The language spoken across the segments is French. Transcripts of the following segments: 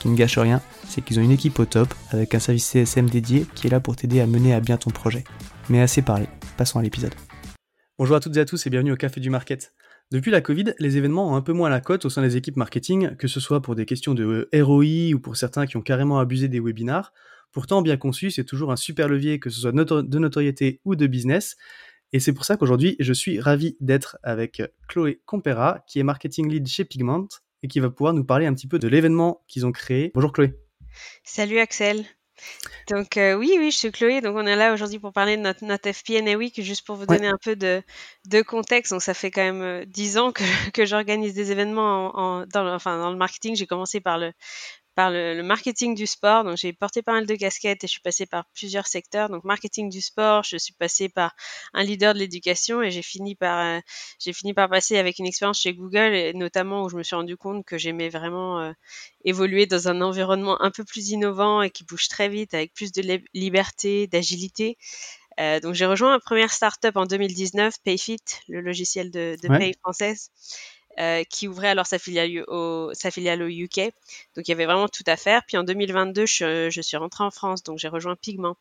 Qui ne gâche rien, c'est qu'ils ont une équipe au top avec un service CSM dédié qui est là pour t'aider à mener à bien ton projet. Mais assez parlé, passons à l'épisode. Bonjour à toutes et à tous et bienvenue au Café du Market. Depuis la Covid, les événements ont un peu moins la cote au sein des équipes marketing, que ce soit pour des questions de ROI ou pour certains qui ont carrément abusé des webinars. Pourtant, bien conçu, c'est toujours un super levier, que ce soit de notoriété ou de business. Et c'est pour ça qu'aujourd'hui, je suis ravi d'être avec Chloé Compera, qui est marketing lead chez Pigment et qui va pouvoir nous parler un petit peu de l'événement qu'ils ont créé. Bonjour Chloé. Salut Axel. Donc euh, oui, oui, je suis Chloé. Donc on est là aujourd'hui pour parler de notre, notre FPNA Week, juste pour vous donner un peu de, de, contexte. Donc ça fait quand même euh, dix ans que, que j'organise des événements en, dans, le, enfin, dans le marketing. J'ai commencé par le, par le, marketing du sport. Donc j'ai porté pas mal de casquettes et je suis passée par plusieurs secteurs. Donc marketing du sport, je suis passée par un leader de l'éducation et j'ai fini par euh, j'ai fini par passer avec une expérience chez Google et notamment où je me suis rendu compte que j'aimais vraiment euh, évoluer dans un environnement un peu plus innovant et qui bouge très vite avec plus de liberté, d'agilité. Euh, donc j'ai rejoint ma première startup en 2019, Payfit, le logiciel de, de paye française. Euh, qui ouvrait alors sa filiale, au, UK. Donc il y avait vraiment tout à faire. Puis en 2022, je, suis rentrée en France, donc j'ai rejoint Pigment.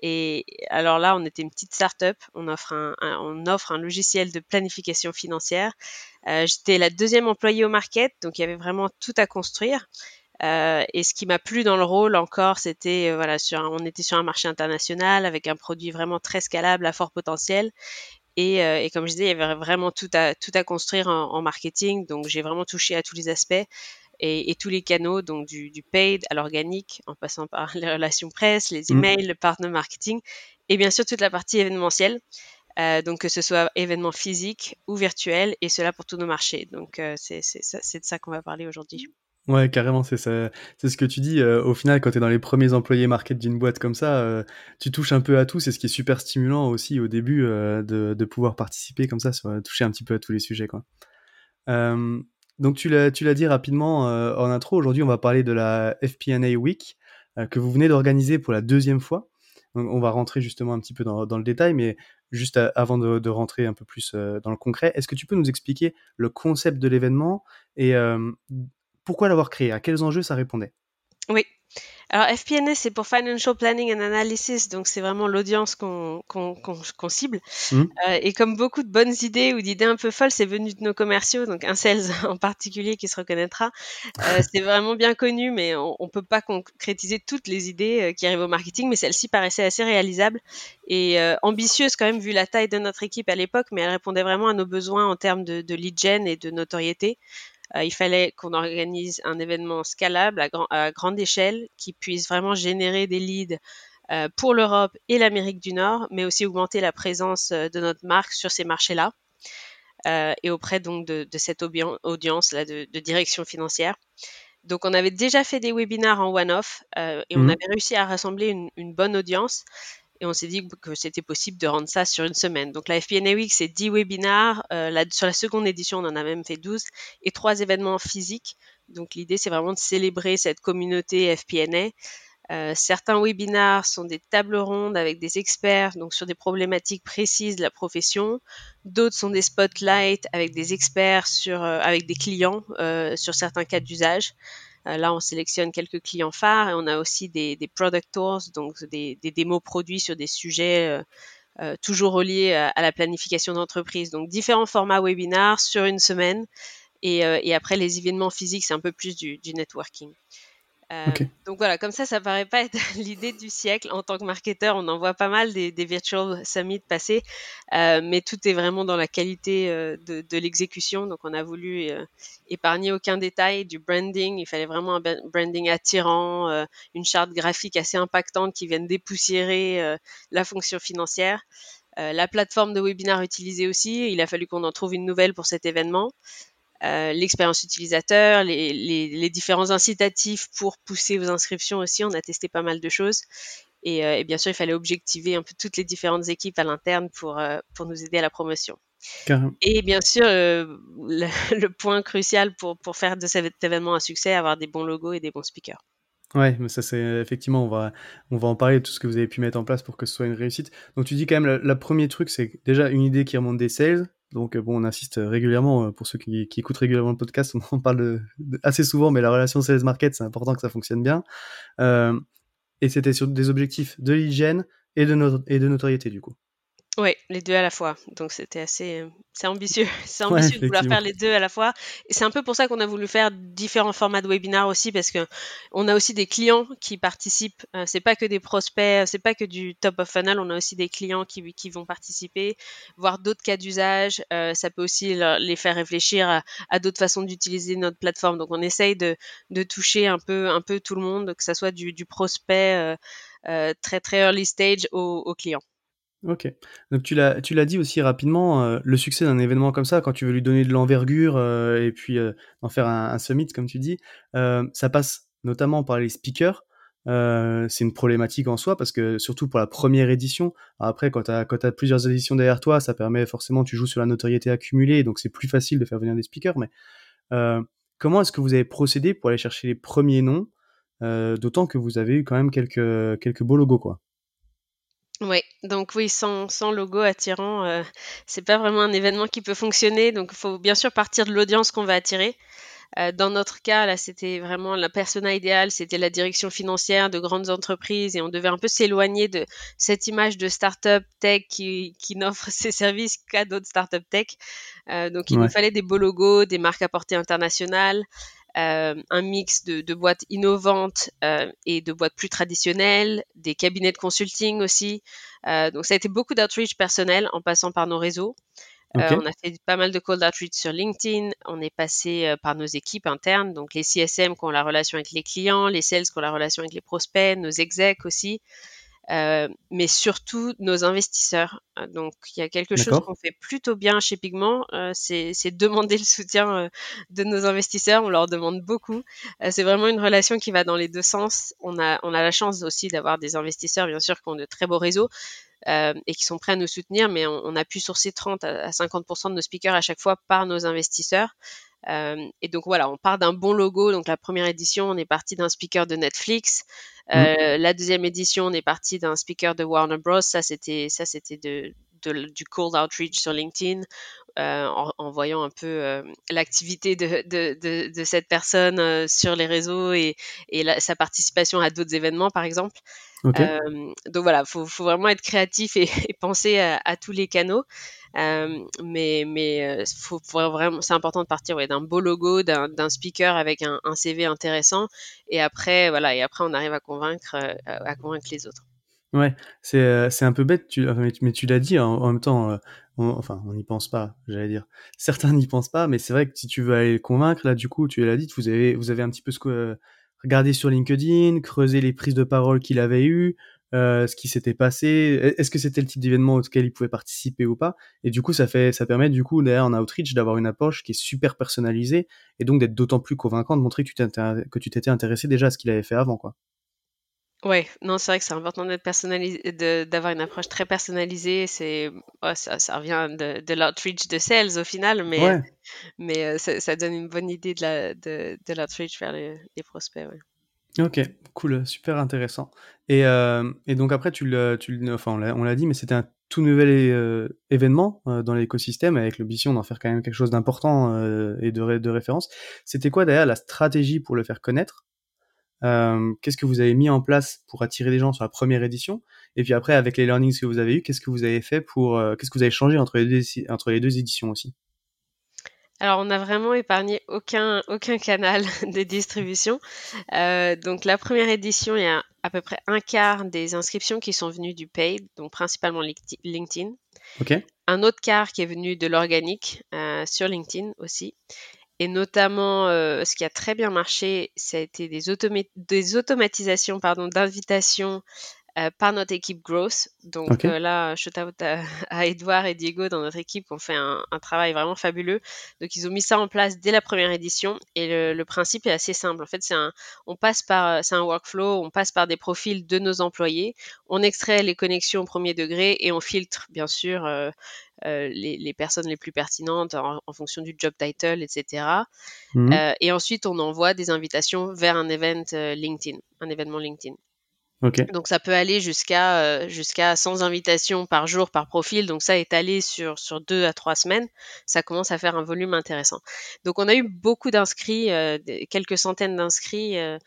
Et alors là, on était une petite start-up. On offre un, logiciel de planification financière. Euh, J'étais la deuxième employée au market, donc il y avait vraiment tout à construire. Euh, et ce qui m'a plu dans le rôle encore, c'était euh, voilà, on était sur un marché international avec un produit vraiment très scalable à fort potentiel. Et, euh, et, comme je disais, il y avait vraiment tout à, tout à construire en, en marketing. Donc, j'ai vraiment touché à tous les aspects et, et tous les canaux, donc du, du paid à l'organique, en passant par les relations presse, les mmh. emails, le partner marketing, et bien sûr toute la partie événementielle. Euh, donc que ce soit événements physiques ou virtuels, et cela pour tous nos marchés. Donc euh, c'est de ça qu'on va parler aujourd'hui. Ouais, carrément, c'est ça. C'est ce que tu dis. Euh, au final, quand tu es dans les premiers employés market d'une boîte comme ça, euh, tu touches un peu à tout. C'est ce qui est super stimulant aussi au début euh, de, de, pouvoir participer comme ça, toucher un petit peu à tous les sujets. Quoi. donc, tu l'as dit rapidement en intro. Aujourd'hui, on va parler de la FP&A Week que vous venez d'organiser pour la deuxième fois. On va rentrer justement un petit peu dans, dans le détail, mais juste avant de, rentrer un peu plus dans le concret, est-ce que tu peux nous expliquer le concept de l'événement et pourquoi l'avoir créé? À quels enjeux ça répondait? Oui. Alors FPNS, c'est pour Financial Planning and Analysis, donc c'est vraiment l'audience qu'on qu cible. Mmh. Euh, et comme beaucoup de bonnes idées ou d'idées un peu folles, c'est venu de nos commerciaux, donc un sales en particulier qui se reconnaîtra. Euh, c'est vraiment bien connu, mais on ne peut pas concrétiser toutes les idées euh, qui arrivent au marketing, mais celle-ci paraissait assez réalisable et euh, ambitieuse quand même vu la taille de notre équipe à l'époque, mais elle répondait vraiment à nos besoins en termes de, de lead gen et de notoriété. Euh, il fallait qu'on organise un événement scalable à, grande échelle qui puisse vraiment générer des leads euh, pour l'Europe et l'Amérique du Nord, mais aussi augmenter la présence euh, de notre marque sur ces marchés-là. et auprès donc de, cette audience là de, direction financière. Donc on avait déjà fait des webinars en one-off et on mmh avait réussi à rassembler une bonne audience et on s'est dit que c'était possible de rendre ça sur une semaine. Donc la FPNA Week, c'est 10 webinars. Euh, sur la seconde édition, on en a même fait 12 et trois événements physiques. Donc l'idée, c'est vraiment de célébrer cette communauté FPNA. Euh, certains webinars sont des tables rondes avec des experts, donc sur des problématiques précises de la profession. D'autres sont des spotlights avec des experts sur, euh, avec des clients euh, sur certains cas d'usage. Là, on sélectionne quelques clients phares et on a aussi des, product tours, donc des, démos produits sur des sujets toujours reliés à, la planification d'entreprise. Donc différents formats webinars sur une semaine. Et, après, les événements physiques, c'est un peu plus du networking. Euh, donc voilà, comme ça, ça paraît pas être l'idée du siècle. En tant que marketeur, on en voit pas mal des, virtual summits passer, euh, mais tout est vraiment dans la qualité euh, de, l'exécution. Donc on a voulu épargner aucun détail du branding. Il fallait vraiment un branding attirant, une charte graphique assez impactante qui vienne dépoussiérer la fonction financière. la plateforme de webinar utilisée aussi, il a fallu qu'on en trouve une nouvelle pour cet événement. Euh, l'expérience utilisateur, les, différents incitatifs pour pousser vos inscriptions aussi. On a testé pas mal de choses. Et, euh, bien sûr, il fallait objectiver un peu toutes les différentes équipes à l'interne pour, euh, pour nous aider à la promotion. Et bien sûr, le, point crucial pour, pour faire de cet événement un succès, avoir des bons logos et des bons speakers. Ouais, mais ça c'est effectivement, on va, on va en parler de tout ce que vous avez pu mettre en place pour que ce soit une réussite. Donc tu dis quand même, le premier truc, c'est déjà une idée qui remonte des sales, donc bon, on insiste régulièrement, euh, pour ceux qui, écoutent régulièrement le podcast, on en parle assez souvent, mais la relation sales market, c'est important que ça fonctionne bien. Euh, et c'était sur des objectifs de l'hygiène et et de notoriété du coup. Oui, les deux à la fois. Donc c'était assez, euh, c'est ambitieux, c'est ambitieux de vouloir faire les deux à la fois. Et c'est un peu pour ça qu'on a voulu faire différents formats de webinaires aussi, parce que on a aussi des clients qui participent. Euh, c'est pas que des prospects, c'est pas que du top of funnel. On a aussi des clients qui, qui vont participer, voir d'autres cas d'usage. Euh, ça peut aussi les faire réfléchir à, d'autres façons d'utiliser notre plateforme. Donc on essaye de, de toucher un peu, un peu tout le monde, que ça soit du, du prospect très très early stage aux au clients. Ok. Donc tu l'as, tu l'as dit aussi rapidement, euh, le succès d'un événement comme ça, quand tu veux lui donner de l'envergure euh, et puis euh, en faire un, summit, comme tu dis, ça passe notamment par les speakers. c'est une problématique en soi parce que surtout pour la première édition, après quand tu as, plusieurs éditions derrière toi, ça permet forcément, tu joues sur la notoriété accumulée, donc c'est plus facile de faire venir des speakers. Mais comment est-ce que vous avez procédé pour aller chercher les premiers noms, d'autant que vous avez eu quand même quelques, quelques beaux logos quoi? Oui, donc oui, sans, sans logo attirant, euh, c'est pas vraiment un événement qui peut fonctionner. Donc il faut bien sûr partir de l'audience qu'on va attirer. Euh, dans notre cas, là, c'était vraiment la persona idéale, c'était la direction financière de grandes entreprises et on devait un peu s'éloigner de cette image de start-up tech qui, qui n'offre ses services qu'à d'autres start-up tech. Euh, donc il nous fallait des beaux logos, des marques à portée internationale. Euh, un mix de, boîtes innovantes euh, et de boîtes plus traditionnelles, des cabinets de consulting aussi. Euh, donc ça a été beaucoup d'outreach personnel en passant par nos réseaux. on a fait pas mal de cold outreach sur LinkedIn. On est passé par nos équipes internes, donc les CSM qui ont la relation avec les clients, les sales qui ont la relation avec les prospects, nos execs aussi. Euh, mais surtout nos investisseurs. Euh, donc, il y a quelque chose qu'on fait plutôt bien chez Pigment, euh, c'est demander le soutien de nos investisseurs. On leur demande beaucoup. c'est vraiment une relation qui va dans les deux sens. On a, on a la chance aussi d'avoir des investisseurs, bien sûr, qui ont de très beaux réseaux. et qui sont prêts à nous soutenir, mais on, a pu sourcer 30 à 50% de nos speakers à chaque fois par nos investisseurs. Euh, et donc voilà, on part d'un bon logo. Donc la première édition, on est parti d'un speaker de Netflix. Mmh. Euh, la deuxième édition, on est parti d'un speaker de Warner Bros. Ça c'était ça c'était de, du cold outreach sur LinkedIn. Euh, en, voyant un peu l'activité de, de, de, cette personne sur les réseaux et, et sa participation à d'autres événements, par exemple. Donc voilà, il faut, faut, vraiment être créatif et, penser à, à, tous les canaux. Euh, mais mais euh, faut, vraiment, c'est important de partir ouais, d'un beau logo, d'un speaker avec un, un, CV intéressant, et après voilà, et après on arrive à convaincre euh, à convaincre les autres. Ouais, c'est c'est un peu bête, tu, mais tu l'as dit hein, en, même temps. On, enfin, on n'y pense pas, j'allais dire. Certains n'y pensent pas, mais c'est vrai que si tu veux aller convaincre, là, du coup, tu l'as dit, vous avez, vous avez un petit peu ce que, regardé sur LinkedIn, creuser les prises de parole qu'il avait eues, euh, ce qui s'était passé, est-ce que c'était le type d'événement auquel il pouvait participer ou pas? Et du coup, ça fait, ça permet du coup derrière en outreach d'avoir une approche qui est super personnalisée et donc d'être d'autant plus convaincant de montrer que tu t'étais intéressé déjà à ce qu'il avait fait avant, quoi. Ouais, non, c'est vrai que c'est important d'être personnalisé, d'avoir une approche très personnalisée. C'est, ça, ça, revient de, de l'outreach de sales au final, mais, mais euh, ça, donne une bonne idée de, la, de, de l'outreach vers les, les prospects. Ouais. Ok, cool, super intéressant. Et, euh, et donc après, tu le, tu le, enfin, on l'a dit, mais c'était un tout nouvel euh, événement dans l'écosystème avec l'ambition d'en faire quand même quelque chose d'important et de, de référence. C'était quoi d'ailleurs la stratégie pour le faire connaître? Euh, Qu'est-ce que vous avez mis en place pour attirer les gens sur la première édition? Et puis après, avec les learnings que vous avez eu, qu'est-ce que vous avez fait pour, euh, qu'est-ce que vous avez changé entre les deux, entre les deux éditions aussi? Alors, on n'a vraiment épargné aucun, aucun canal de distribution. Euh, donc, la première édition, il y a à peu près un quart des inscriptions qui sont venues du paid, donc principalement LinkedIn. Ok. Un autre quart qui est venu de l'organique euh, sur LinkedIn aussi. Et notamment, euh, ce qui a très bien marché, ça a été des, des automatisations d'invitations euh, par notre équipe Growth. Donc euh, là, shout out à, à, Edouard et Diego dans notre équipe qui ont fait un, un, travail vraiment fabuleux. Donc ils ont mis ça en place dès la première édition et le, le principe est assez simple. En fait, c'est un, on passe par, c'est un workflow, on passe par des profils de nos employés, on extrait les connexions au premier degré et on filtre bien sûr euh les, les, personnes les plus pertinentes en, en, fonction du job title, etc. Mmh. Euh, et ensuite, on envoie des invitations vers un event LinkedIn, un événement LinkedIn. Okay. Donc ça peut aller jusqu'à euh, jusqu'à 100 invitations par jour par profil. Donc ça étalé sur sur deux à trois semaines, ça commence à faire un volume intéressant. Donc on a eu beaucoup d'inscrits, euh, quelques centaines d'inscrits. Euh,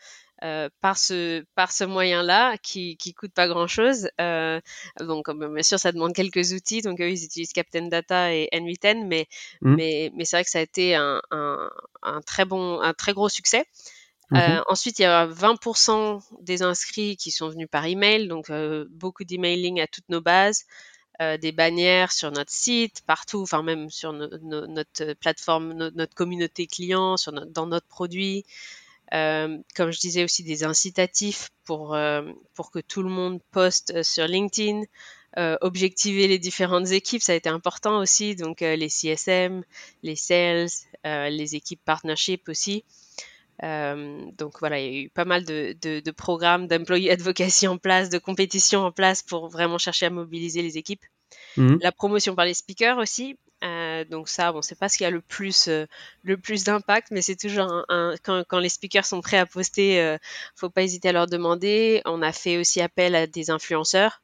euh, par ce par ce moyen-là qui qui coûte pas grand-chose. Euh, donc bien sûr ça demande quelques outils. Donc eux ils utilisent Captain Data et N8N, mais mmh. mais mais c'est vrai que ça a été un, un, un très bon un très gros succès. Euh, mhm. ensuite, il y a 20% des inscrits qui sont venus par email, donc euh, beaucoup d'emailing à toutes nos bases, euh, des bannières sur notre site, partout, enfin même sur no no notre plateforme, no notre communauté client, sur dans notre produit. Euh, comme je disais aussi des incitatifs pour euh, pour que tout le monde poste sur LinkedIn, objectiver les différentes équipes, ça a été important aussi, donc les CSM, les sales, les équipes partnership aussi. Euh, donc voilà, il y a eu pas mal de, de, de programmes d'employee advocacy en place, de compétitions en place pour vraiment chercher à mobiliser les équipes. Mmh. La promotion par les speakers aussi. Euh, donc ça, bon, c'est pas ce qui a le plus euh, le plus d'impact, mais c'est toujours un, un, quand, quand, les speakers sont prêts à poster, euh, faut pas hésiter à leur demander. On a fait aussi appel à des influenceurs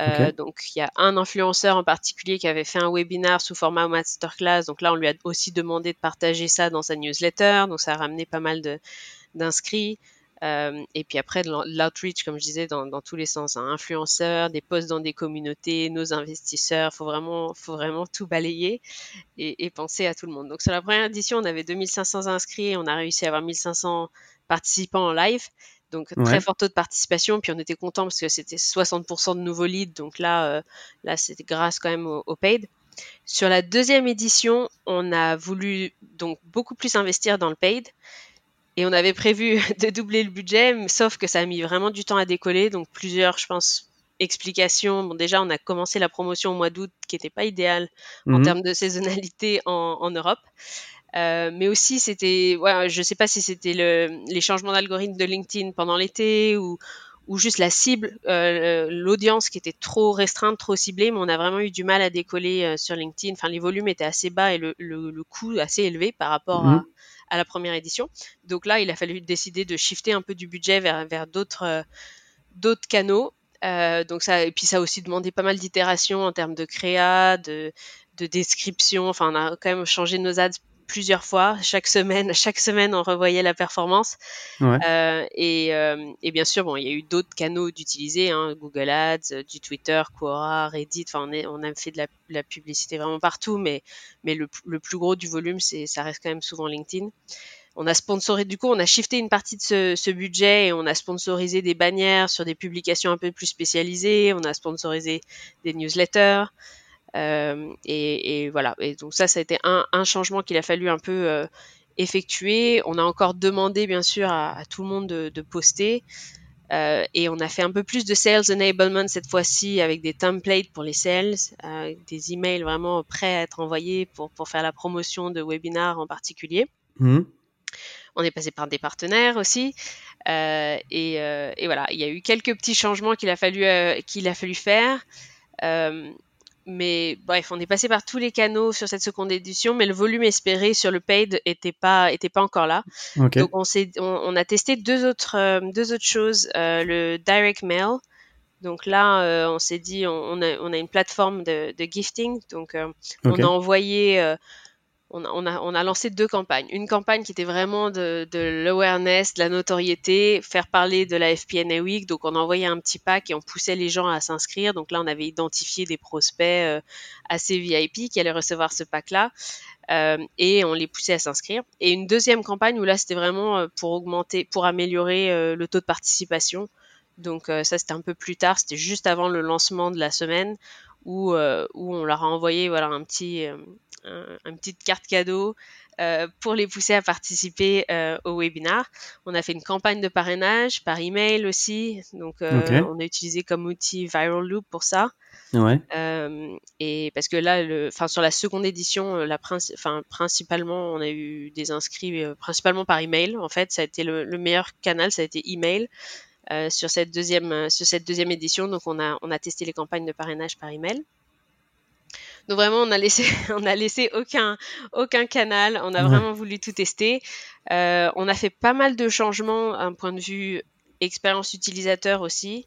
Okay. Euh, donc il y a un influenceur en particulier qui avait fait un webinar sous format masterclass. Donc là, on lui a aussi demandé de partager ça dans sa newsletter. Donc ça a ramené pas mal d'inscrits. Euh, et puis après, de l'outreach, comme je disais, dans, dans tous les sens, hein, influenceurs, des posts dans des communautés, nos investisseurs, faut vraiment, faut vraiment tout balayer et, et, penser à tout le monde. Donc sur la première édition, on avait 2500 inscrits, on a réussi à avoir 1500 participants en live. Donc ouais. très fort taux de participation, puis on était content parce que c'était 60% de nouveaux leads, donc là, euh, là c'était grâce quand même au, au, paid. Sur la deuxième édition, on a voulu donc beaucoup plus investir dans le paid et on avait prévu de doubler le budget, sauf que ça a mis vraiment du temps à décoller, donc plusieurs, je pense, explications. Bon, déjà, on a commencé la promotion au mois d'août, qui n'était pas idéal mmh. en termes de saisonnalité en, en Europe. Euh, mais aussi, c'était, ouais, je sais pas si c'était le, les changements d'algorithme de LinkedIn pendant l'été ou, ou juste la cible, euh, l'audience qui était trop restreinte, trop ciblée, mais on a vraiment eu du mal à décoller euh, sur LinkedIn. Enfin, les volumes étaient assez bas et le, le, le coût assez élevé par rapport mmh. à, à, la première édition. Donc là, il a fallu décider de shifter un peu du budget vers, vers d'autres, euh, canaux. Euh, donc ça, et puis ça a aussi demandé pas mal d'itérations en termes de créa, de, de description. Enfin, on a quand même changé nos ads plusieurs fois. Chaque semaine, chaque semaine, on revoyait la performance. Ouais. Euh, et, euh, et, bien sûr, bon, il y a eu d'autres canaux d'utiliser, hein, Google Ads, euh, du Twitter, Quora, Reddit. Enfin, on, est, on a fait de la, la, publicité vraiment partout, mais, mais le, le plus gros du volume, c'est, ça reste quand même souvent LinkedIn. On a sponsorisé, du coup, on a shifté une partie de ce, ce, budget et on a sponsorisé des bannières sur des publications un peu plus spécialisées. On a sponsorisé des newsletters. Euh, et, et, voilà. Et donc ça, ça a été un, un changement qu'il a fallu un peu euh, effectuer. On a encore demandé, bien sûr, à, à tout le monde de, de poster. Euh, et on a fait un peu plus de sales enablement cette fois-ci avec des templates pour les sales, des emails vraiment prêts à être envoyés pour, pour faire la promotion de webinars en particulier. Mmh. On est passé par des partenaires aussi. Euh, et, et, voilà, il y a eu quelques petits changements qu'il a fallu, qu'il a fallu faire. Mais bref, on est passé par tous les canaux sur cette seconde édition, mais le volume espéré sur le paid était pas était pas encore là. Donc on s'est on, a testé deux autres euh, deux autres choses, euh, le direct mail. Donc là, euh, on s'est dit, on, a, on, a, une plateforme de, de gifting. Donc, on a envoyé on a, on, a, lancé deux campagnes. Une campagne qui était vraiment de, de l'awareness, de la notoriété, faire parler de la FPNA Week. Donc, on envoyait un petit pack et on poussait les gens à s'inscrire. Donc là, on avait identifié des prospects euh, assez VIP qui allaient recevoir ce pack-là. Euh, et on les poussait à s'inscrire. Et une deuxième campagne où là, c'était vraiment euh, pour augmenter, pour améliorer euh, le taux de participation. Donc ça, c'était un peu plus tard. C'était juste avant le lancement de la semaine où, où on leur a envoyé voilà, un petit une petite carte cadeau euh, pour les pousser à participer euh, au webinar. On a fait une campagne de parrainage par email aussi. Donc, euh, on a utilisé comme outil Viral Loop pour ça. Ouais. et parce que là, le, sur la seconde édition, la principalement, on a eu des inscrits principalement par email. En fait, ça a été le, meilleur canal, ça a été email. Sur cette deuxième sur cette deuxième édition donc on a on a testé les campagnes de parrainage par email donc vraiment, on a laissé, on a laissé aucun, aucun canal. On a vraiment voulu tout tester. Euh, on a fait pas mal de changements d'un point de vue expérience utilisateur aussi.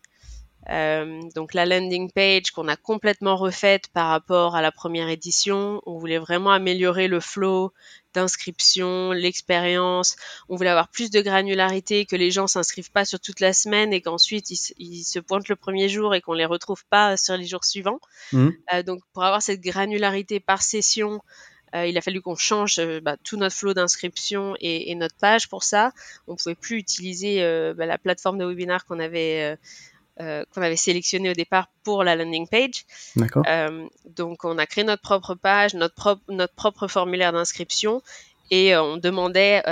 Euh, donc la landing page qu'on a complètement refaite par rapport à la première édition. On voulait vraiment améliorer le flow d'inscription, l'expérience. On voulait avoir plus de granularité, que les gens s'inscrivent pas sur toute la semaine et qu'ensuite ils, se pointent le premier jour et qu'on les retrouve pas sur les jours suivants. Mmh. Euh, donc pour avoir cette granularité par session, euh, il a fallu qu'on change bah, tout notre flow d'inscription et, notre page pour ça. On pouvait plus utiliser bah, la plateforme de webinar qu'on avait euh, qu'on avait sélectionné au départ pour la landing page. D'accord. Euh, donc, on a créé notre propre page, notre propre, notre propre formulaire d'inscription et euh, on demandait,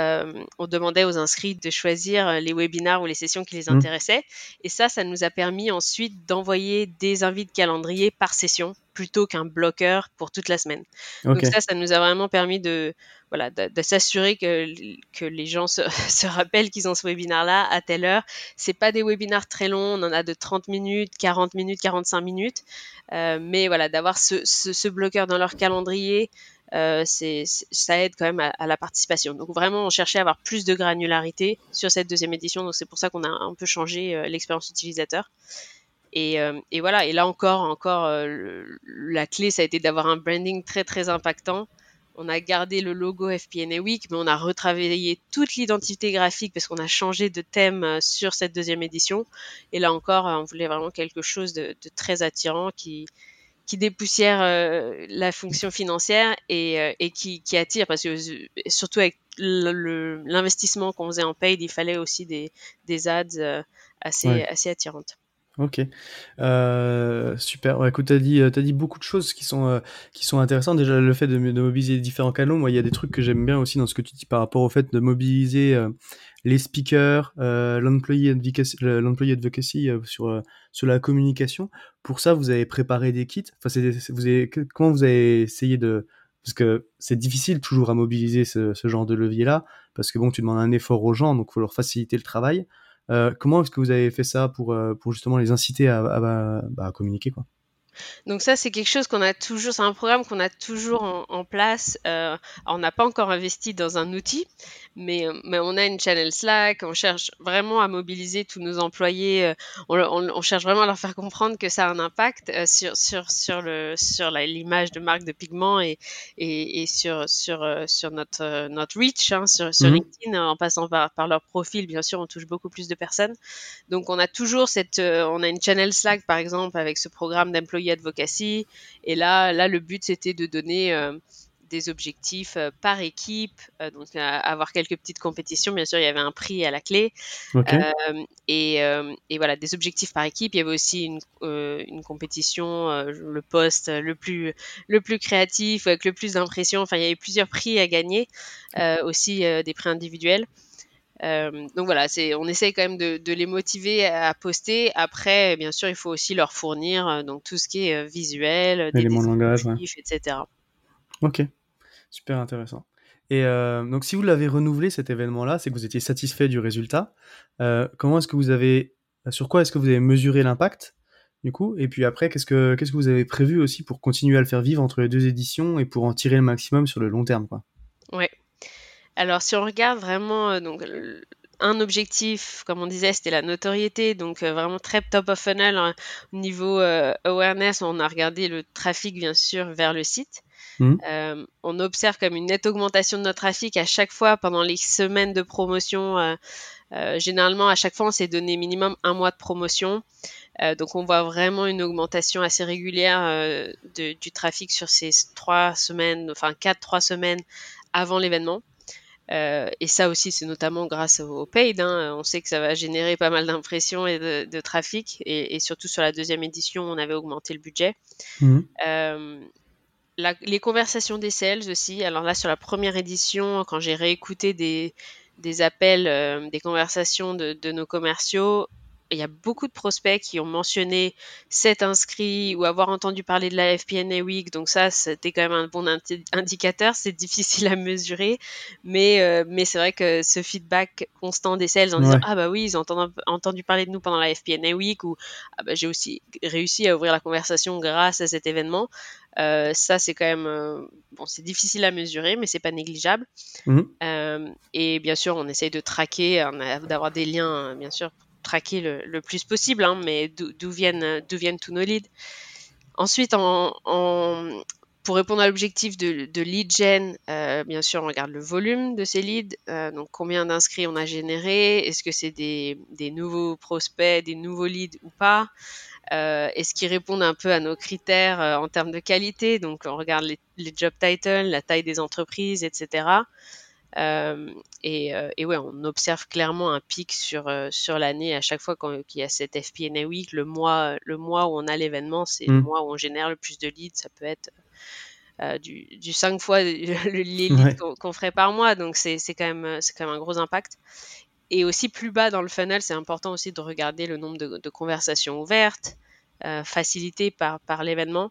on demandait aux inscrits de choisir les webinars ou les sessions qui les mmh. intéressaient. Et ça, ça nous a permis ensuite d'envoyer des invites calendrier par session plutôt qu'un bloqueur pour toute la semaine. Donc ça, ça nous a vraiment permis de, voilà, de, s'assurer que, que les gens se, se rappellent qu'ils ont ce webinaire-là à telle heure. C'est pas des webinaires très longs, on en a de 30 minutes, 40 minutes, 45 minutes. Euh, mais voilà, d'avoir ce, ce, ce, bloqueur dans leur calendrier, euh, c'est, ça aide quand même à, la participation. Donc vraiment, on cherchait à avoir plus de granularité sur cette deuxième édition. Donc c'est pour ça qu'on a un peu changé euh, l'expérience utilisateur. Et, euh, et, voilà. Et là encore, encore, la clé, ça a été d'avoir un branding très très impactant on a gardé le logo FPNA Week, mais on a retravaillé toute l'identité graphique parce qu'on a changé de thème sur cette deuxième édition. Et là encore, on voulait vraiment quelque chose de, très attirant qui, qui dépoussière euh, la fonction financière et, euh, qui, attire parce que surtout avec l'investissement qu'on faisait en paid, il fallait aussi des, ads assez, assez attirantes. Ok, euh, super. écoute, t'as dit, as dit beaucoup de choses qui sont, euh, qui sont intéressantes. Déjà, le fait de, mobiliser différents canaux. Moi, il y a des trucs que j'aime bien aussi dans ce que tu dis par rapport au fait de mobiliser euh, les speakers, l'employee advocacy, advocacy sur, sur la communication. Pour ça, vous avez préparé des kits. Enfin, vous avez, comment vous avez essayé de, parce que c'est difficile toujours à mobiliser ce, ce genre de levier-là, parce que bon, tu demandes un effort aux gens, donc faut leur faciliter le travail. Euh, comment est-ce que vous avez fait ça pour, euh, justement les inciter à, bah, communiquer quoi? Donc ça, c'est quelque chose qu'on a toujours, c'est un programme qu'on a toujours en, place. Euh, on n'a pas encore investi dans un outil, mais, mais on a une channel Slack, on cherche vraiment à mobiliser tous nos employés, euh, on, on, cherche vraiment à leur faire comprendre que ça a un impact euh, sur, sur, sur, le, sur l'image de marque de pigments et, et, et sur, sur, euh, sur notre, notre reach, hein, sur, sur mhm. LinkedIn, en passant par, par leur profil, bien sûr, on touche beaucoup plus de personnes. Donc on a toujours cette, on a une channel Slack, par exemple, avec ce programme d'employés advocacy. Et là, là, le but, c'était de donner euh, des objectifs euh, par équipe, euh, donc avoir quelques petites compétitions. Bien sûr, il y avait un prix à la clé. Et, et, voilà, des objectifs par équipe. Il y avait aussi une, une compétition, le poste le plus, le plus créatif, avec le plus d'impression. Enfin, il y avait plusieurs prix à gagner, aussi des prix individuels. Euh, donc voilà, c'est, on essaye quand même de, les motiver à poster. Après, bien sûr, il faut aussi leur fournir euh, donc tout ce qui est euh, visuel, des langage, etc. Ok, super intéressant. Et donc, si vous l'avez renouvelé cet événement-là, c'est que vous étiez satisfait du résultat. comment est-ce que vous avez, sur quoi est-ce que vous avez mesuré l'impact du coup? Et puis après, qu'est-ce que, qu'est-ce que vous avez prévu aussi pour continuer à le faire vivre entre les deux éditions et pour en tirer le maximum sur le long terme, quoi? Ouais. Alors, si on regarde vraiment euh, donc, un objectif, comme on disait, c'était la notoriété, donc euh, vraiment très top of funnel. Hein. Au niveau euh, awareness, on a regardé le trafic, bien sûr, vers le site. Mmh. on observe comme une nette augmentation de notre trafic à chaque fois pendant les semaines de promotion. généralement, à chaque fois, on s'est donné minimum un mois de promotion. Euh, donc on voit vraiment une augmentation assez régulière euh, du trafic sur ces trois semaines, enfin quatre, trois semaines avant l'événement. Euh, et ça aussi, c'est notamment grâce au, paid. Hein. On sait que ça va générer pas mal d'impressions et de, trafic. Et, surtout sur la deuxième édition, on avait augmenté le budget. Mmh. Les conversations des sales aussi. Alors là, sur la première édition, quand j'ai réécouté des, appels, des conversations de, nos commerciaux, il y a beaucoup de prospects qui ont mentionné s'être inscrits ou avoir entendu parler de la FPNA Week. Donc ça, c'était quand même un bon indicateur. C'est difficile à mesurer, mais, euh, mais c'est vrai que ce feedback constant des sales en disant ah bah oui, ils ont entendu, parler de nous pendant la FPNA Week ou ah bah j'ai aussi réussi à ouvrir la conversation grâce à cet événement. Euh, ça, c'est quand même euh, bon, c'est difficile à mesurer, mais c'est pas négligeable. Mmh. et bien sûr, on essaye de traquer, d'avoir des liens, bien sûr, traquer le, plus possible, hein, mais d'où viennent, tous nos leads. Ensuite, en, pour répondre à l'objectif de, lead gen, euh, bien sûr, on regarde le volume de ces leads, euh, donc combien d'inscrits on a généré, est-ce que c'est des, nouveaux prospects, des nouveaux leads ou pas, euh, est-ce qu'ils répondent un peu à nos critères en termes de qualité, donc on regarde les, job titles, la taille des entreprises, etc. Euh, et, euh, et, ouais, on observe clairement un pic sur, euh, sur l'année à chaque fois qu'il y a cette FPNA Week. Le mois, le mois où on a l'événement, c'est le mmh. mois où on génère le plus de leads. Ça peut être du, du 5 fois le, les leads qu'on ferait par mois. Donc c'est quand, même, quand même un gros impact. Et aussi plus bas dans le funnel, c'est important aussi de regarder le nombre de, de conversations ouvertes, euh, facilitées par, par l'événement.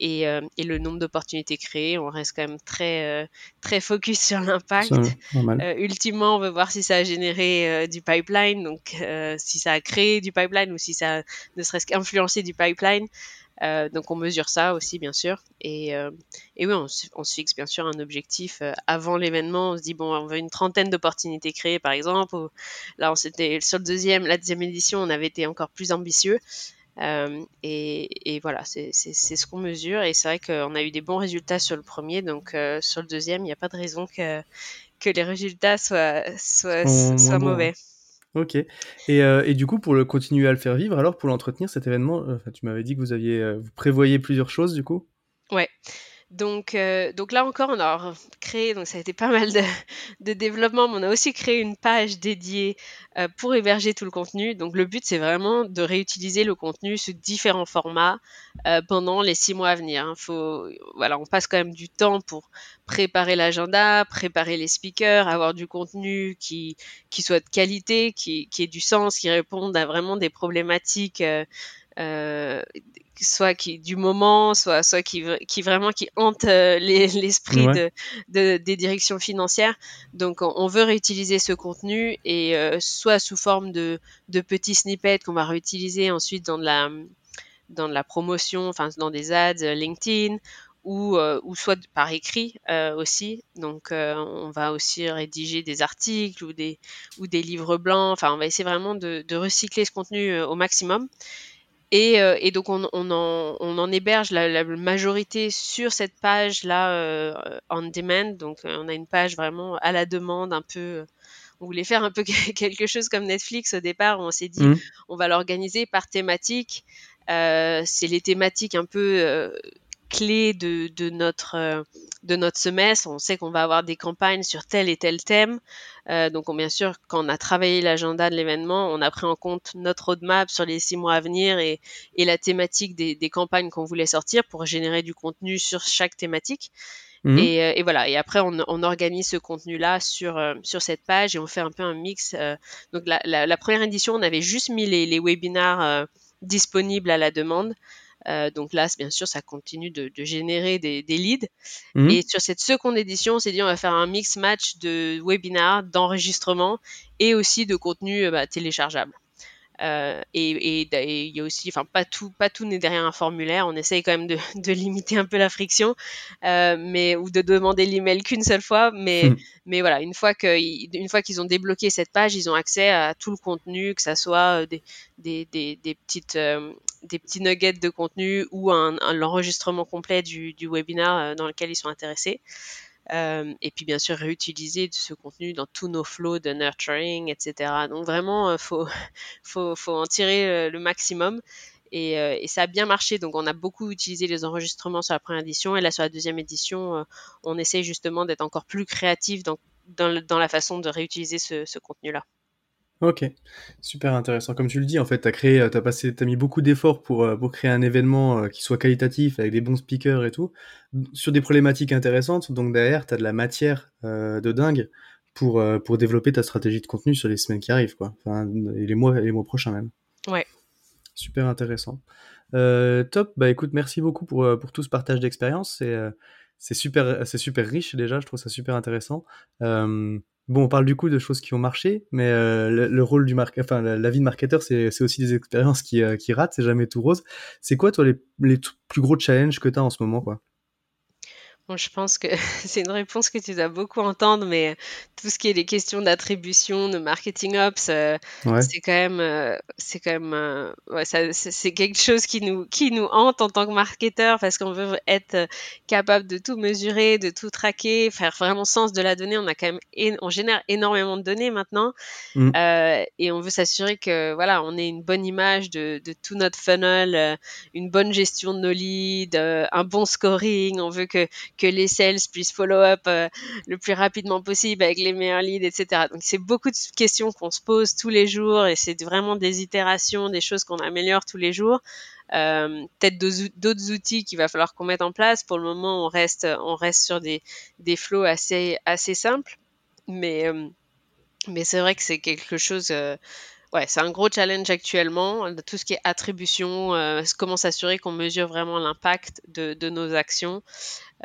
Euh, et, le nombre d'opportunités créées. On reste quand même très, euh, très focus sur l'impact. Euh, ultimement, on veut voir si ça a généré du pipeline, donc si ça a créé du pipeline ou si ça ne serait-ce qu'influencé du pipeline. donc on mesure ça aussi, bien sûr. Et, et oui, on, on, se fixe bien sûr un objectif avant l'événement. On se dit, bon, on veut une trentaine d'opportunités créées, par exemple. là, on s'était sur le deuxième, la deuxième édition, on avait été encore plus ambitieux. Euh, et, voilà, c'est ce qu'on mesure. Et c'est vrai qu'on a eu des bons résultats sur le premier. Donc euh, sur le deuxième, il n'y a pas de raison que, que les résultats soient, soient, soient mauvais. Ok. Et, euh, et, du coup, pour le continuer à le faire vivre, alors pour l'entretenir, cet événement, tu m'avais dit que vous aviez, vous prévoyez plusieurs choses du coup? Ouais. Donc, euh, donc là encore, on a créé, donc ça a été pas mal de, développement, mais on a aussi créé une page dédiée euh, pour héberger tout le contenu. Donc le but, c'est vraiment de réutiliser le contenu sous différents formats euh, pendant les six mois à venir. Faut, voilà, on passe quand même du temps pour préparer l'agenda, préparer les speakers, avoir du contenu qui, soit de qualité, qui, qui ait du sens, qui réponde à vraiment des problématiques. Euh, soit qui du moment, soit soit qui qui vraiment qui hante euh, l'esprit de, des directions financières. Donc on, veut réutiliser ce contenu et euh, soit sous forme de de petits snippets qu'on va réutiliser ensuite dans de la dans de la promotion, enfin dans des ads LinkedIn ou, ou soit par écrit aussi. Donc on va aussi rédiger des articles ou des ou des livres blancs. Enfin on va essayer vraiment de, de recycler ce contenu au maximum. Et, euh, et, donc on, on, en, on, en, héberge la, la, majorité sur cette page là euh, on demand. Donc euh, on a une page vraiment à la demande, un peu. On voulait faire un peu quelque chose comme Netflix au départ. Où on s'est dit mmh. on va l'organiser par thématique. Euh, c'est les thématiques un peu clés de, de notre de notre semestre. On sait qu'on va avoir des campagnes sur tel et tel thème. Euh, donc, bien sûr, quand on a travaillé l'agenda de l'événement, on a pris en compte notre roadmap sur les six mois à venir et, la thématique des, campagnes qu'on voulait sortir pour générer du contenu sur chaque thématique. Mhm. Euh, et, voilà. Et après, on, organise ce contenu-là sur, euh, sur cette page et on fait un peu un mix. donc, la, première édition, on avait juste mis les, les webinars disponibles à la demande. Euh, donc là, bien sûr, ça continue de, générer des, leads. Mmh. Et sur cette seconde édition, on s'est dit on va faire un mix match de webinars, d'enregistrements et aussi de contenu euh, bah, téléchargeable. Euh, et il y a aussi, enfin pas tout, pas tout n'est derrière un formulaire. On essaye quand même de, de limiter un peu la friction, euh, mais ou de demander l'email qu'une seule fois. Mais, hmm. mais voilà, une fois que, une fois qu'ils ont débloqué cette page, ils ont accès à tout le contenu, que ça soit des, des, des, des petites, euh, des petits nuggets de contenu ou un, l'enregistrement complet du, du webinaire dans lequel ils sont intéressés. Euh, et puis bien sûr réutiliser ce contenu dans tous nos flows de nurturing, etc. Donc vraiment, il faut, faut, en tirer le maximum. Et, ça a bien marché. Donc, on a beaucoup utilisé les enregistrements sur la première édition. Et là, sur la deuxième édition, on essaye justement d'être encore plus créatif dans, la façon de réutiliser ce, ce contenu-là. Ok, super intéressant. Comme tu le dis, en fait, t'as créé, t'as passé, t'as mis beaucoup d'efforts pour euh, pour créer un événement euh, qui soit qualitatif avec des bons speakers et tout, sur des problématiques intéressantes. Donc derrière, t'as de la matière euh, de dingue pour pour développer ta stratégie de contenu sur les semaines qui arrivent, quoi. Enfin, et les mois, les mois prochains même. Ouais. Super intéressant. top. Bah écoute, merci beaucoup pour pour tout ce partage d'expérience. C'est super, c'est super riche déjà. Je trouve ça super intéressant. Bon, on parle du coup de choses qui ont marché, mais euh, le, rôle du marque, enfin la, vie de marketeur, c'est aussi des expériences qui, euh, qui ratent, c'est jamais tout rose. C'est quoi toi les, les plus gros challenges que tu as en ce moment quoi? Je pense que c'est une réponse que tu dois beaucoup entendre, mais tout ce qui est les questions d'attribution, de marketing ops, euh, c'est quand même, euh, c'est quand même, euh, ouais, c'est quelque chose qui nous, qui nous hante en tant que marketeur parce qu'on veut être capable de tout mesurer, de tout traquer, faire vraiment sens de la donnée. On a quand même, on génère énormément de données maintenant, mmh. et on veut s'assurer que voilà, on ait une bonne image de, de tout notre funnel, une bonne gestion de nos leads, un bon scoring. On veut que que les sales puissent follow-up euh, le plus rapidement possible avec les meilleurs leads, etc. Donc c'est beaucoup de questions qu'on se pose tous les jours et c'est vraiment des itérations, des choses qu'on améliore tous les jours. Euh, peut-être d'autres outils qu'il va falloir qu'on mette en place. Pour le moment, on reste, on reste sur des, des flows assez, assez simples, mais, euh, mais c'est vrai que c'est quelque chose ouais, c'est un gros challenge actuellement. Tout ce qui est attribution, euh, comment s'assurer qu'on mesure vraiment l'impact de, de, nos actions,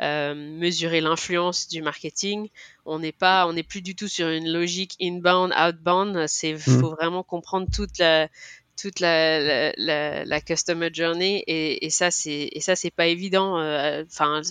euh, mesurer l'influence du marketing. On n'est pas, on n'est plus du tout sur une logique inbound, outbound. C'est, mmh. faut vraiment comprendre toute la toute la, la, la, customer journey et, et ça c'est et ça c'est pas évident euh, enfin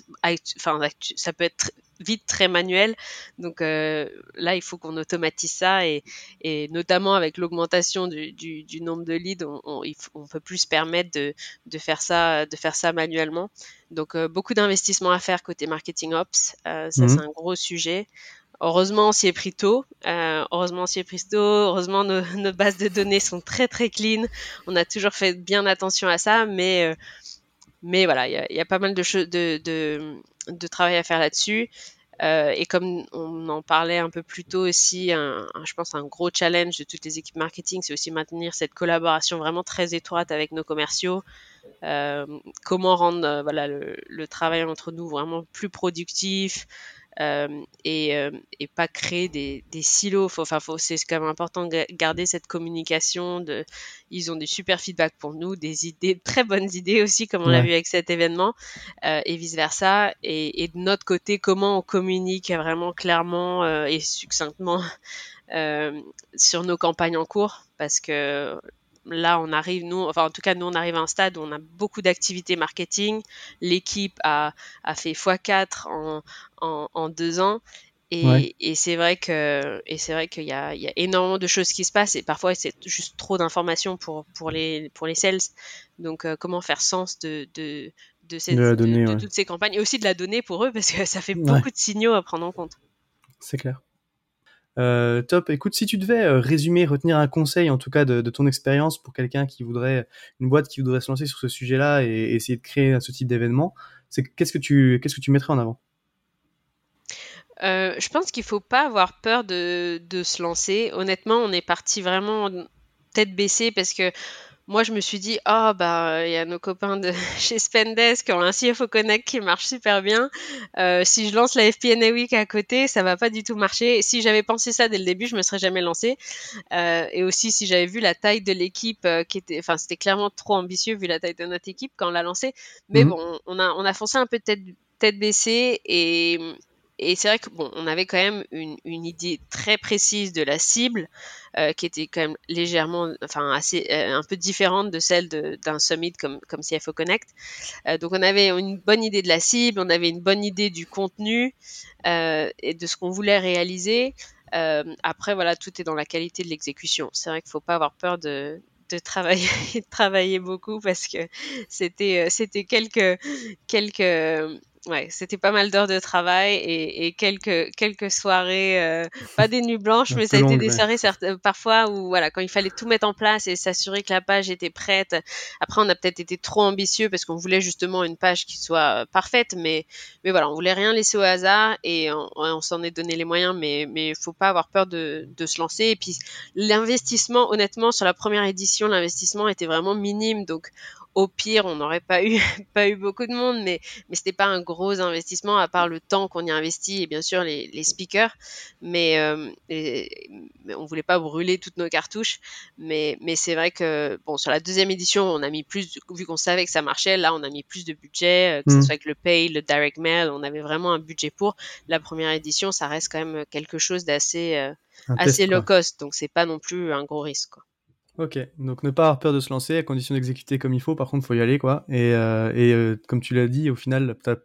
enfin ça peut être vite très manuel. Donc euh, là, il faut qu'on automatise ça et, et notamment avec l'augmentation du, du, du, nombre de leads, on, on, on, peut plus se permettre de, de, faire ça, de faire ça manuellement. Donc euh, beaucoup d'investissements à faire côté marketing ops, euh, ça c'est un gros sujet. Heureusement, on s'y est pris tôt. Euh, heureusement, on s'y est pris tôt. Heureusement, nos, bases de données sont très très clean. On a toujours fait bien attention à ça, mais euh, mais voilà, il y a, pas mal de, de, de, de travail à faire là-dessus. Euh, et comme on en parlait un peu plus tôt aussi, je pense un gros challenge de toutes les équipes marketing, c'est aussi maintenir cette collaboration vraiment très étroite avec nos commerciaux. Euh, comment rendre euh, voilà, le, travail entre nous vraiment plus productif, euh, et, euh, et, pas créer des, des silos. Enfin, faut, c'est quand même important de garder cette communication. De, ils ont des super feedbacks pour nous, des idées, très bonnes idées aussi, comme on l'a vu avec cet événement, euh, et vice versa. Et, et, de notre côté, comment on communique vraiment clairement euh, et succinctement euh, sur nos campagnes en cours, parce que là, on arrive, nous, enfin, en tout cas, nous, on arrive à un stade où on a beaucoup d'activités marketing. L'équipe a, a fait x4 en, en, en deux ans. Et, et c'est vrai que et c'est vrai qu'il y a, il y a énormément de choses qui se passent et parfois c'est juste trop d'informations pour pour les pour les sales. Donc euh, comment faire sens de de de, cette, de, de, toutes ces campagnes et aussi de la donner pour eux parce que ça fait beaucoup de signaux à prendre en compte. C'est clair. Euh, top. Écoute, si tu devais euh, résumer, retenir un conseil, en tout cas de, ton expérience pour quelqu'un qui voudrait, une boîte qui voudrait se lancer sur ce sujet-là et, essayer de créer ce type d'événement, c'est qu'est-ce que tu, qu'est-ce que tu mettrais en avant? Euh, Je pense qu'il faut pas avoir peur de, de se lancer. Honnêtement, on est parti vraiment tête baissée parce que moi, je me suis dit, oh, bah, il y a nos copains de chez Spendesk qui ont un CFO Connect qui marche super bien. Euh, si je lance la FPNA Week à côté, ça va pas du tout marcher. si j'avais pensé ça dès le début, je me serais jamais lancé. Euh, et aussi, si j'avais vu la taille de l'équipe, euh, qui était, enfin, c'était clairement trop ambitieux vu la taille de notre équipe quand on l'a lancé. Mais mmh bon, on a, on a foncé un peu tête, tête baissée et et c'est vrai que bon, on avait quand même une, une idée très précise de la cible, euh, qui était quand même légèrement, enfin assez, euh, un peu différente de celle d'un summit comme, comme CFO Connect. Euh, donc on avait une bonne idée de la cible, on avait une bonne idée du contenu et de ce qu'on voulait réaliser. après voilà, tout est dans la qualité de l'exécution. C'est vrai qu'il faut pas avoir peur de, de travailler, de travailler beaucoup parce que c'était, c'était quelques, quelques ouais, c'était pas mal d'heures de travail et, et, quelques quelques soirées, euh, pas des nuits blanches, mais ça a été des soirées certes, euh, parfois où voilà, quand il fallait tout mettre en place et s'assurer que la page était prête. Après, on a peut-être été trop ambitieux parce qu'on voulait justement une page qui soit euh, parfaite, mais mais voilà, on voulait rien laisser au hasard et on, on s'en est donné les moyens, mais mais faut pas avoir peur de, de se lancer. Et puis l'investissement, honnêtement, sur la première édition, l'investissement était vraiment minime, donc au pire, on n'aurait pas eu, pas eu beaucoup de monde, mais, mais c'était pas un gros investissement à part le temps qu'on y investit et bien sûr les, les speakers. Mais, euh, mais, on voulait pas brûler toutes nos cartouches. Mais, mais c'est vrai que bon, sur la deuxième édition, on a mis plus, vu qu'on savait que ça marchait, là, on a mis plus de budget, euh, que ce mm. soit avec le pay, le direct mail, on avait vraiment un budget pour. La première édition, ça reste quand même quelque chose d'assez, euh, assez low cost, donc c'est pas non plus un gros risque. Quoi. Ok, donc ne pas avoir peur de se lancer, à condition d'exécuter comme il faut. Par contre, faut y aller, quoi. Et, euh, euh, comme tu l'as dit, au final, as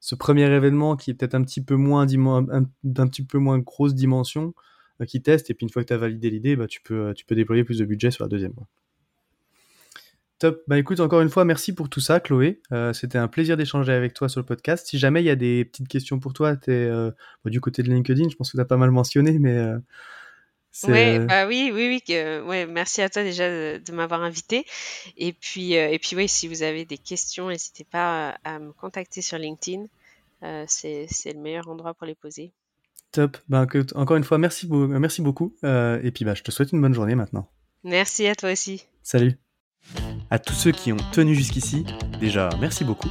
ce premier événement qui est peut-être un petit peu moins d'un petit peu moins grosse dimension, euh, qui teste. Et puis une fois que tu as validé l'idée, bah, tu peux tu peux déployer plus de budget sur la deuxième. Top. Bah écoute, encore une fois, merci pour tout ça, Chloé. C'était un plaisir d'échanger avec toi sur le podcast. Si jamais il y a des petites questions pour toi, tu es du côté de LinkedIn, je pense que tu as pas mal mentionné, mais Ouais, euh, bah oui, oui, oui. ouais, merci à toi déjà de, m'avoir invité. Et puis, euh, et puis oui, si vous avez des questions, n'hésitez pas à, me contacter sur LinkedIn. Euh, c'est le meilleur endroit pour les poser. Top. Bah, encore une fois, merci, merci beaucoup. et puis, bah, je te souhaite une bonne journée maintenant. Merci à toi aussi. Salut. À tous ceux qui ont tenu jusqu'ici, déjà, merci beaucoup.